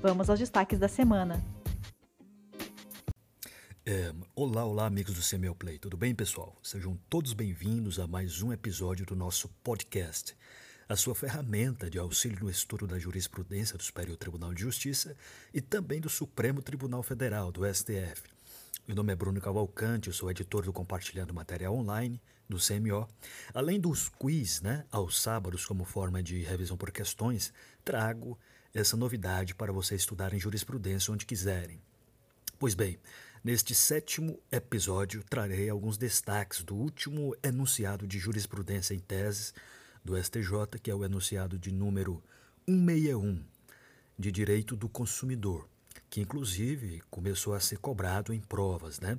Vamos aos destaques da semana. É, olá, olá, amigos do CML Play. Tudo bem, pessoal? Sejam todos bem-vindos a mais um episódio do nosso podcast, a sua ferramenta de auxílio no estudo da jurisprudência do Superior Tribunal de Justiça e também do Supremo Tribunal Federal, do STF. Meu nome é Bruno Cavalcante, eu sou editor do Compartilhando Material Online do CMO. Além dos quiz, né, aos sábados como forma de revisão por questões, trago essa novidade para vocês estudarem jurisprudência onde quiserem. Pois bem, neste sétimo episódio trarei alguns destaques do último enunciado de jurisprudência em teses do STJ, que é o enunciado de número 161 de direito do consumidor que inclusive começou a ser cobrado em provas, né?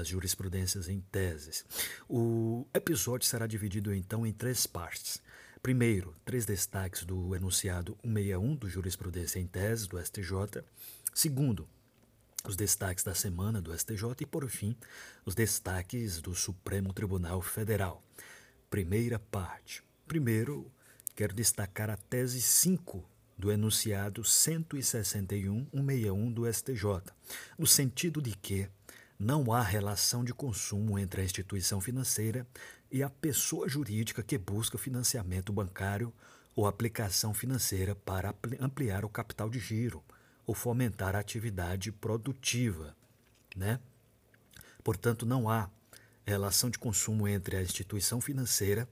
as jurisprudências em teses. O episódio será dividido então em três partes. Primeiro, três destaques do enunciado 161 do Jurisprudência em Tese do STJ. Segundo, os destaques da semana do STJ e, por fim, os destaques do Supremo Tribunal Federal. Primeira parte. Primeiro, quero destacar a tese 5 do enunciado 161.161 do STJ, no sentido de que não há relação de consumo entre a instituição financeira e a pessoa jurídica que busca financiamento bancário ou aplicação financeira para ampliar o capital de giro ou fomentar a atividade produtiva, né? Portanto, não há relação de consumo entre a instituição financeira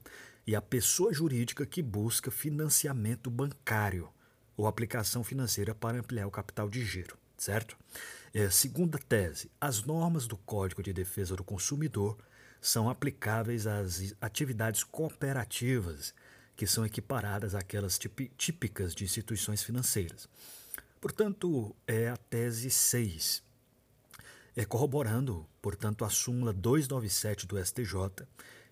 e a pessoa jurídica que busca financiamento bancário ou aplicação financeira para ampliar o capital de giro, certo? É, segunda tese, as normas do Código de Defesa do Consumidor são aplicáveis às atividades cooperativas que são equiparadas àquelas típicas de instituições financeiras. Portanto, é a tese 6, é corroborando, portanto, a súmula 297 do STJ,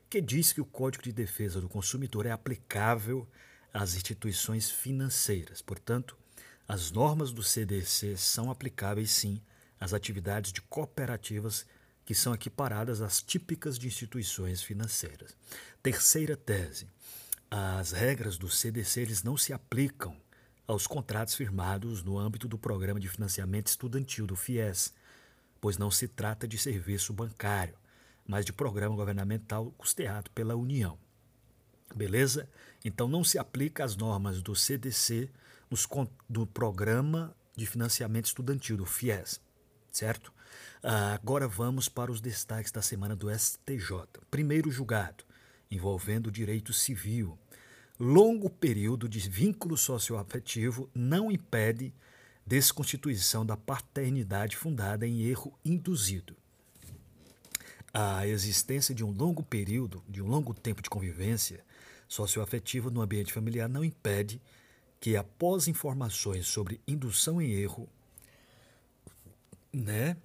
que diz que o Código de Defesa do Consumidor é aplicável às instituições financeiras. Portanto, as normas do CDC são aplicáveis sim às atividades de cooperativas que são equiparadas às típicas de instituições financeiras. Terceira tese: as regras do CDC eles não se aplicam aos contratos firmados no âmbito do Programa de Financiamento Estudantil do FIES, pois não se trata de serviço bancário, mas de programa governamental custeado pela União. Beleza? Então não se aplica as normas do CDC nos, do Programa de Financiamento Estudantil, do FIES, certo? Ah, agora vamos para os destaques da semana do STJ. Primeiro julgado, envolvendo direito civil. Longo período de vínculo socioafetivo não impede desconstituição da paternidade fundada em erro induzido. A existência de um longo período, de um longo tempo de convivência, socioafetivo no ambiente familiar não impede que, após informações sobre indução em erro, né,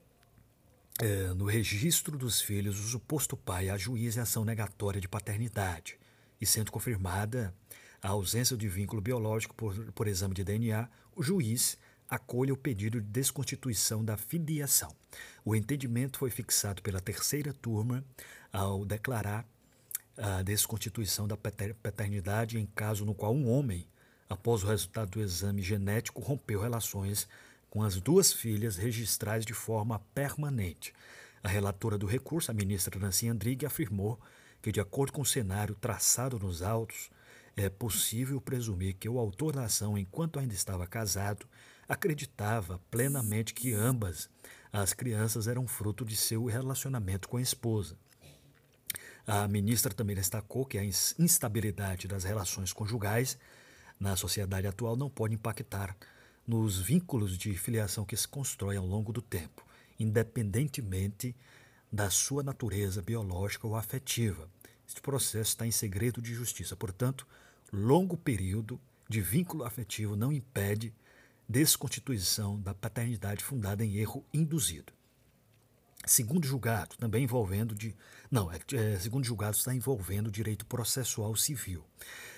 é, no registro dos filhos, o suposto pai ajuize a ação negatória de paternidade e, sendo confirmada a ausência de vínculo biológico por, por exame de DNA, o juiz acolha o pedido de desconstituição da filiação. O entendimento foi fixado pela terceira turma ao declarar a desconstituição da paternidade em caso no qual um homem, após o resultado do exame genético, rompeu relações com as duas filhas registrais de forma permanente. A relatora do recurso, a ministra Nancy Andrighi, afirmou que, de acordo com o cenário traçado nos autos, é possível presumir que o autor da ação, enquanto ainda estava casado, acreditava plenamente que ambas as crianças eram fruto de seu relacionamento com a esposa. A ministra também destacou que a instabilidade das relações conjugais na sociedade atual não pode impactar nos vínculos de filiação que se constroem ao longo do tempo, independentemente da sua natureza biológica ou afetiva. Este processo está em segredo de justiça, portanto, longo período de vínculo afetivo não impede desconstituição da paternidade fundada em erro induzido. Segundo julgado, também envolvendo de. Não, é, é, segundo julgado está envolvendo direito processual civil.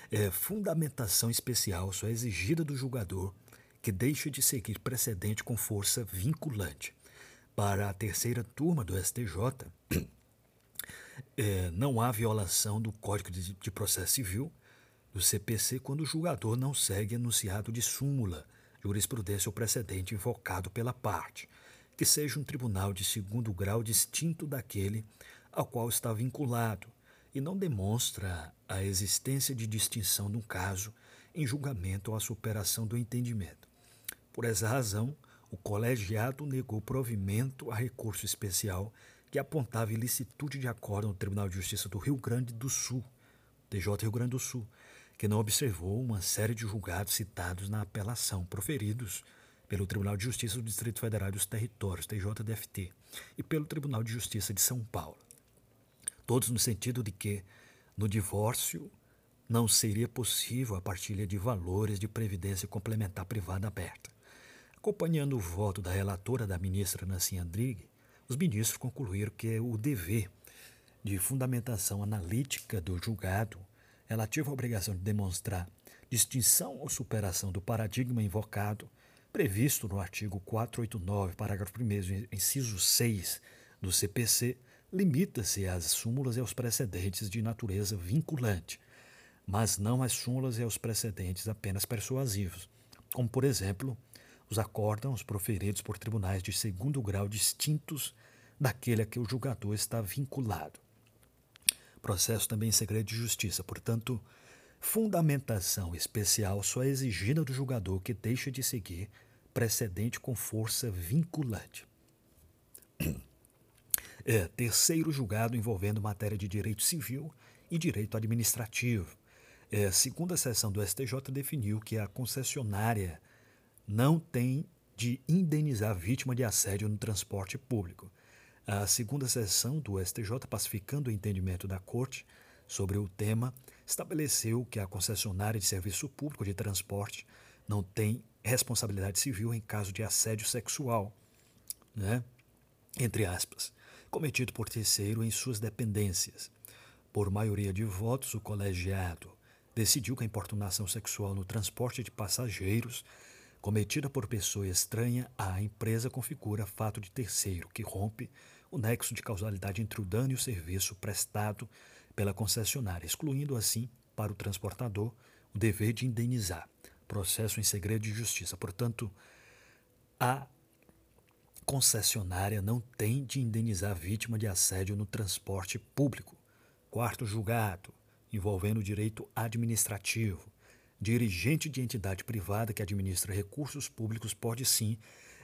É, fundamentação especial só é exigida do julgador que deixa de seguir precedente com força vinculante. Para a terceira turma do STJ, é, não há violação do Código de, de Processo Civil, do CPC, quando o julgador não segue enunciado de súmula, jurisprudência ou precedente invocado pela parte, que seja um tribunal de segundo grau distinto daquele ao qual está vinculado, e não demonstra a existência de distinção no caso em julgamento ou a superação do entendimento. Por essa razão, o colegiado negou provimento a recurso especial que apontava ilicitude de acordo no Tribunal de Justiça do Rio Grande do Sul, TJ Rio Grande do Sul, que não observou uma série de julgados citados na apelação proferidos pelo Tribunal de Justiça do Distrito Federal dos Territórios, TJDFT, e pelo Tribunal de Justiça de São Paulo. Todos no sentido de que, no divórcio, não seria possível a partilha de valores de previdência complementar privada aberta. Acompanhando o voto da relatora da ministra Nancy Andrighi, os ministros concluíram que o dever de fundamentação analítica do julgado relativo à obrigação de demonstrar distinção ou superação do paradigma invocado, previsto no artigo 489, parágrafo 1, inciso 6 do CPC, limita-se às súmulas e aos precedentes de natureza vinculante, mas não às súmulas e aos precedentes apenas persuasivos, como, por exemplo, os acórdãos proferidos por tribunais de segundo grau distintos daquele a que o julgador está vinculado. Processo também em segredo de justiça, portanto, fundamentação especial só é exigida do julgador que deixa de seguir precedente com força vinculante. É, terceiro julgado envolvendo matéria de direito civil e direito administrativo. É, segunda sessão do STJ definiu que a concessionária não tem de indenizar vítima de assédio no transporte público. A segunda sessão do STJ, pacificando o entendimento da Corte sobre o tema, estabeleceu que a concessionária de serviço público de transporte não tem responsabilidade civil em caso de assédio sexual, né? entre aspas, cometido por terceiro em suas dependências. Por maioria de votos, o colegiado decidiu que a importunação sexual no transporte de passageiros cometida por pessoa estranha à empresa configura fato de terceiro que rompe o nexo de causalidade entre o dano e o serviço prestado pela concessionária, excluindo assim para o transportador o dever de indenizar. Processo em segredo de justiça. Portanto, a concessionária não tem de indenizar a vítima de assédio no transporte público. Quarto julgado, envolvendo direito administrativo. Dirigente de entidade privada que administra recursos públicos pode sim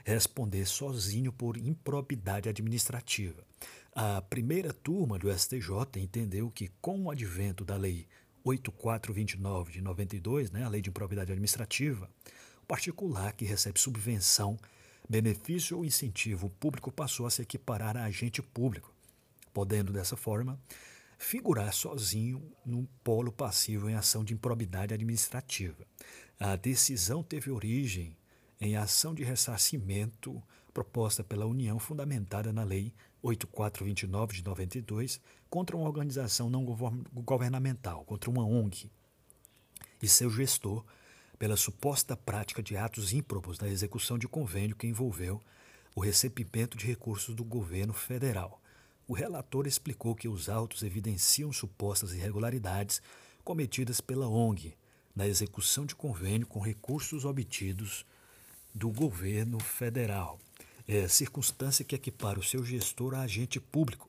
responder sozinho por improbidade administrativa. A primeira turma do STJ entendeu que, com o advento da Lei 8429 de 92, né, a Lei de Improbidade Administrativa, o particular que recebe subvenção, benefício ou incentivo público passou a se equiparar a agente público, podendo, dessa forma, figurar sozinho no polo passivo em ação de improbidade administrativa. A decisão teve origem em ação de ressarcimento proposta pela União fundamentada na Lei 8429 de 92 contra uma organização não governamental, contra uma ONG, e seu gestor pela suposta prática de atos ímprobos na execução de convênio que envolveu o recebimento de recursos do governo federal. O relator explicou que os autos evidenciam supostas irregularidades cometidas pela ONG na execução de convênio com recursos obtidos do governo federal. É circunstância que equipara o seu gestor a agente público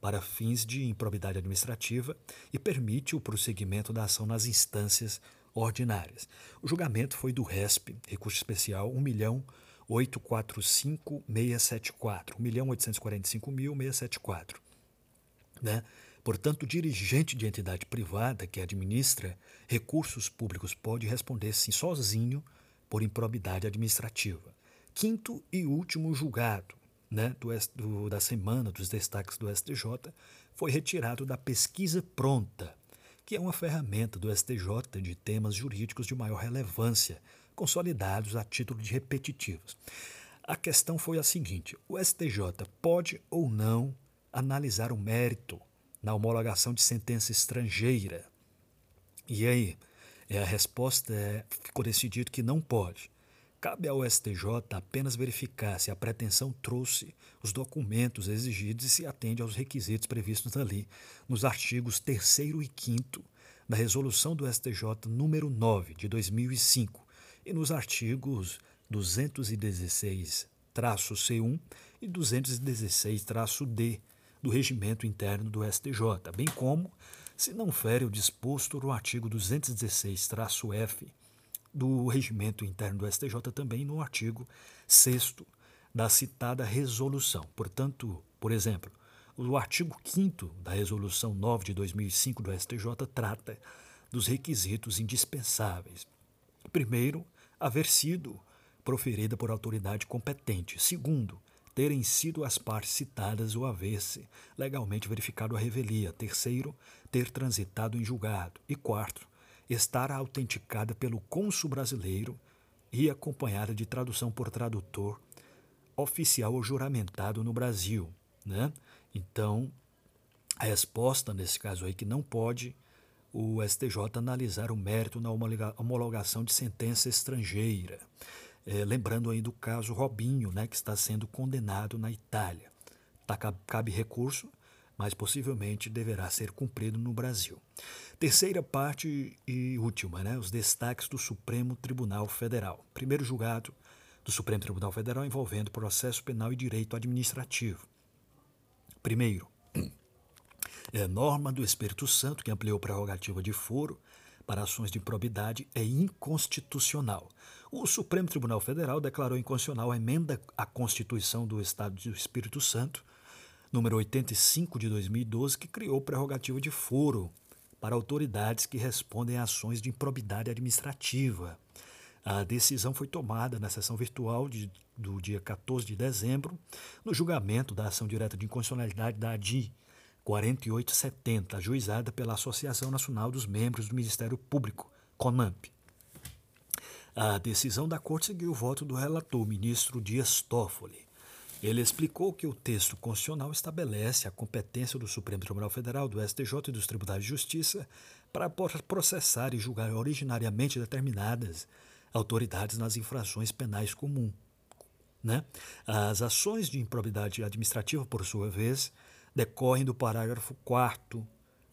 para fins de improbidade administrativa e permite o prosseguimento da ação nas instâncias ordinárias. O julgamento foi do RESP, recurso especial 1 milhão 845.674, 1.845.674. Né? Portanto, o dirigente de entidade privada que administra recursos públicos pode responder sim sozinho por improbidade administrativa. Quinto e último julgado né, do, do, da semana dos destaques do STJ foi retirado da pesquisa pronta, que é uma ferramenta do STJ de temas jurídicos de maior relevância, consolidados a título de repetitivos. A questão foi a seguinte: o STJ pode ou não analisar o mérito na homologação de sentença estrangeira? E aí, é, a resposta é, ficou decidido que não pode. Cabe ao STJ apenas verificar se a pretensão trouxe os documentos exigidos e se atende aos requisitos previstos ali nos artigos 3 e 5 da Resolução do STJ número 9 de 2005 e nos artigos 216-C1 e 216-D do Regimento Interno do STJ, bem como se não fere o disposto no artigo 216-F do Regimento Interno do STJ, também no artigo 6 da citada resolução. Portanto, por exemplo, o artigo 5 da Resolução 9 de 2005 do STJ trata dos requisitos indispensáveis. Primeiro, haver sido proferida por autoridade competente. Segundo, terem sido as partes citadas ou haver-se legalmente verificado a revelia. Terceiro, ter transitado em julgado. E quarto, estar autenticada pelo cônsul brasileiro e acompanhada de tradução por tradutor oficial ou juramentado no Brasil. Né? Então, a resposta nesse caso aí que não pode o STJ analisar o mérito na homologação de sentença estrangeira. É, lembrando aí do caso Robinho, né, que está sendo condenado na Itália. Tá, cabe recurso, mas possivelmente deverá ser cumprido no Brasil. Terceira parte e última, né, os destaques do Supremo Tribunal Federal. Primeiro julgado do Supremo Tribunal Federal envolvendo processo penal e direito administrativo. Primeiro, é norma do Espírito Santo que ampliou prerrogativa de foro para ações de improbidade é inconstitucional. O Supremo Tribunal Federal declarou inconstitucional a emenda à Constituição do Estado do Espírito Santo, número 85 de 2012, que criou prerrogativa de foro para autoridades que respondem a ações de improbidade administrativa. A decisão foi tomada na sessão virtual de, do dia 14 de dezembro, no julgamento da ação direta de inconstitucionalidade da ADI 4870, ajuizada pela Associação Nacional dos Membros do Ministério Público, CONAMP. A decisão da Corte seguiu o voto do relator, ministro Dias Toffoli. Ele explicou que o texto constitucional estabelece a competência do Supremo Tribunal Federal, do STJ e dos Tribunais de Justiça para processar e julgar originariamente determinadas autoridades nas infrações penais comuns. Né? As ações de improbidade administrativa, por sua vez, decorrem do parágrafo 4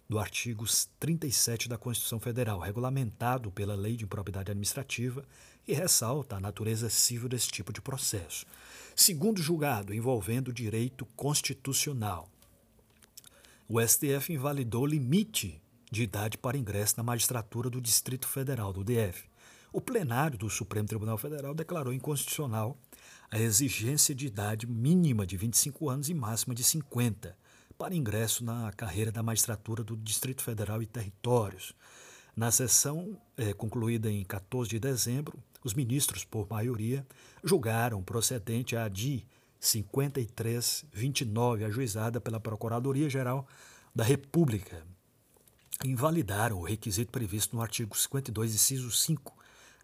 do artigo 37 da Constituição Federal, regulamentado pela Lei de Improbidade Administrativa, e ressalta a natureza civil desse tipo de processo. Segundo julgado envolvendo direito constitucional, o STF invalidou o limite de idade para ingresso na magistratura do Distrito Federal, do DF. O plenário do Supremo Tribunal Federal declarou inconstitucional a exigência de idade mínima de 25 anos e máxima de 50 para ingresso na carreira da magistratura do Distrito Federal e Territórios. Na sessão é, concluída em 14 de dezembro, os ministros, por maioria, julgaram procedente a DI 5329, ajuizada pela Procuradoria-Geral da República. Invalidaram o requisito previsto no artigo 52, inciso 5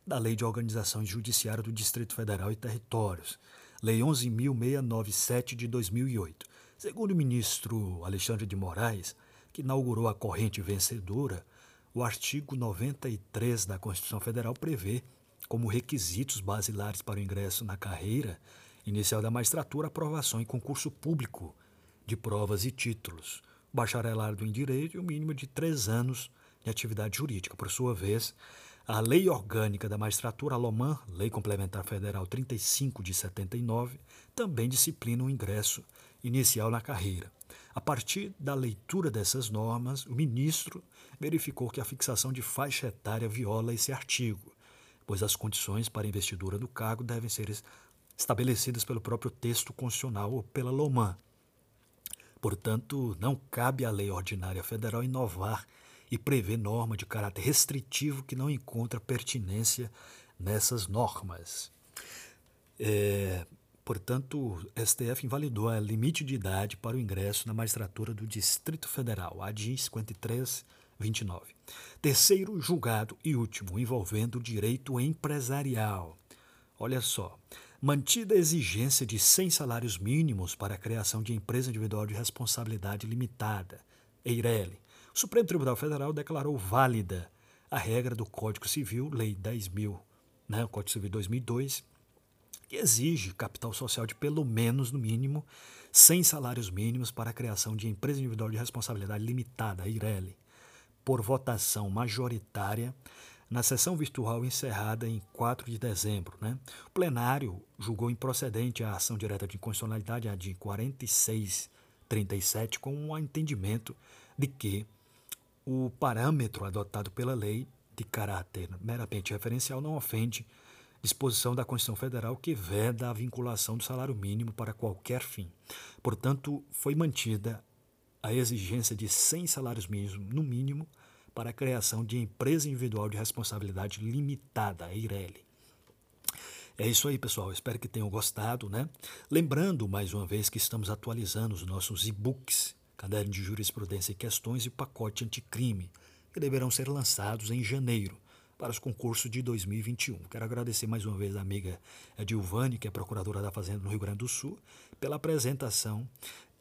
da Lei de Organização Judiciária do Distrito Federal e Territórios, Lei 11.697 de 2008. Segundo o ministro Alexandre de Moraes, que inaugurou a corrente vencedora, o artigo 93 da Constituição Federal prevê como requisitos basilares para o ingresso na carreira inicial da magistratura aprovação em concurso público de provas e títulos, bacharelado em direito e o um mínimo de três anos de atividade jurídica. Por sua vez, a Lei Orgânica da Magistratura Alomã, Lei Complementar Federal 35 de 79, também disciplina o ingresso inicial na carreira. A partir da leitura dessas normas, o ministro verificou que a fixação de faixa etária viola esse artigo, pois as condições para investidura do cargo devem ser estabelecidas pelo próprio texto constitucional ou pela LOMAN. Portanto, não cabe à lei ordinária federal inovar e prever norma de caráter restritivo que não encontra pertinência nessas normas. É, Portanto, o STF invalidou o limite de idade para o ingresso na magistratura do Distrito Federal, ADI 53 29. Terceiro julgado e último, envolvendo direito empresarial. Olha só. Mantida a exigência de 100 salários mínimos para a criação de empresa individual de responsabilidade limitada, EIRELI, o Supremo Tribunal Federal declarou válida a regra do Código Civil, Lei 10.000, né, o Código Civil 2002, que exige capital social de pelo menos, no mínimo, 100 salários mínimos para a criação de empresa individual de responsabilidade limitada, EIRELI, por votação majoritária na sessão virtual encerrada em 4 de dezembro. Né? O plenário julgou improcedente a ação direta de inconstitucionalidade, a de 4637, com o um entendimento de que o parâmetro adotado pela lei, de caráter meramente referencial, não ofende disposição da Constituição Federal que veda a vinculação do salário mínimo para qualquer fim. Portanto, foi mantida a exigência de 100 salários mínimos, no mínimo, para a criação de empresa individual de responsabilidade limitada, a IRELI. É isso aí, pessoal. Espero que tenham gostado, né? Lembrando, mais uma vez, que estamos atualizando os nossos e-books, caderno de jurisprudência e questões e pacote anticrime, que deverão ser lançados em janeiro para os concursos de 2021. Quero agradecer mais uma vez a amiga Edilvane, que é procuradora da Fazenda no Rio Grande do Sul, pela apresentação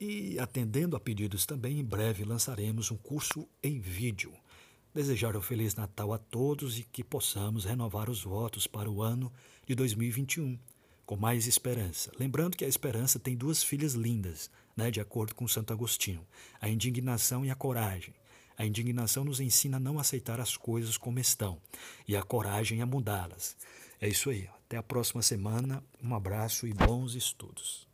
e atendendo a pedidos também, em breve lançaremos um curso em vídeo. Desejar um Feliz Natal a todos e que possamos renovar os votos para o ano de 2021 com mais esperança. Lembrando que a esperança tem duas filhas lindas, né, de acordo com Santo Agostinho: a indignação e a coragem. A indignação nos ensina a não aceitar as coisas como estão e a coragem a mudá-las. É isso aí. Até a próxima semana. Um abraço e bons estudos.